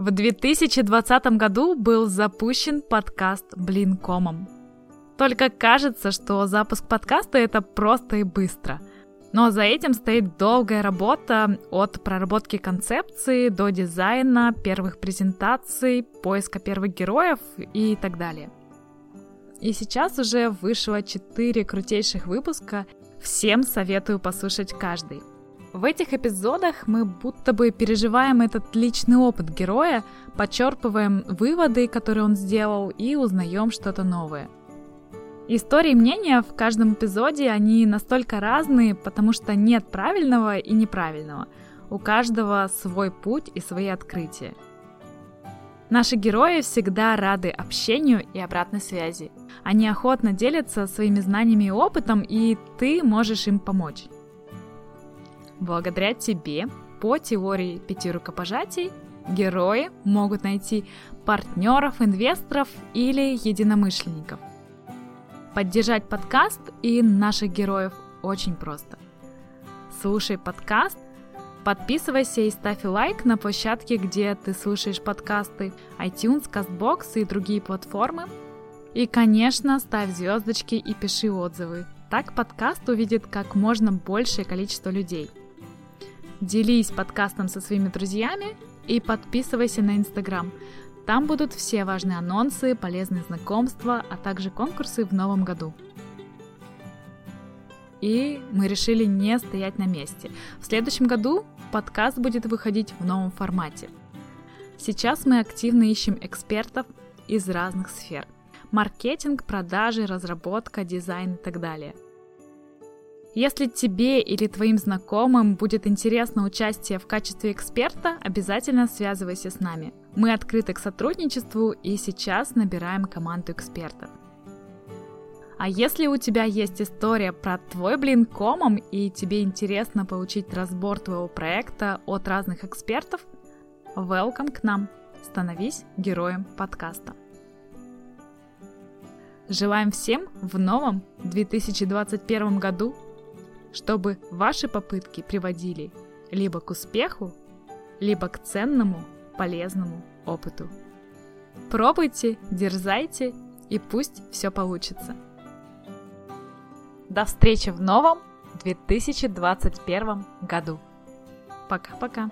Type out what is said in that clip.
В 2020 году был запущен подкаст Блинкомом. Только кажется, что запуск подкаста это просто и быстро. Но за этим стоит долгая работа от проработки концепции до дизайна, первых презентаций, поиска первых героев и так далее. И сейчас уже вышло 4 крутейших выпуска, всем советую послушать каждый. В этих эпизодах мы будто бы переживаем этот личный опыт героя, подчерпываем выводы, которые он сделал, и узнаем что-то новое. Истории мнения в каждом эпизоде, они настолько разные, потому что нет правильного и неправильного. У каждого свой путь и свои открытия. Наши герои всегда рады общению и обратной связи. Они охотно делятся своими знаниями и опытом, и ты можешь им помочь. Благодаря тебе по теории пяти рукопожатий герои могут найти партнеров, инвесторов или единомышленников. Поддержать подкаст и наших героев очень просто. Слушай подкаст, подписывайся и ставь лайк на площадке, где ты слушаешь подкасты, iTunes, CastBox и другие платформы. И, конечно, ставь звездочки и пиши отзывы. Так подкаст увидит как можно большее количество людей – Делись подкастом со своими друзьями и подписывайся на Инстаграм. Там будут все важные анонсы, полезные знакомства, а также конкурсы в новом году. И мы решили не стоять на месте. В следующем году подкаст будет выходить в новом формате. Сейчас мы активно ищем экспертов из разных сфер. Маркетинг, продажи, разработка, дизайн и так далее – если тебе или твоим знакомым будет интересно участие в качестве эксперта, обязательно связывайся с нами. Мы открыты к сотрудничеству и сейчас набираем команду экспертов. А если у тебя есть история про твой блин комом и тебе интересно получить разбор твоего проекта от разных экспертов, welcome к нам. Становись героем подкаста. Желаем всем в новом 2021 году чтобы ваши попытки приводили либо к успеху, либо к ценному, полезному опыту. Пробуйте, дерзайте и пусть все получится. До встречи в новом 2021 году. Пока-пока.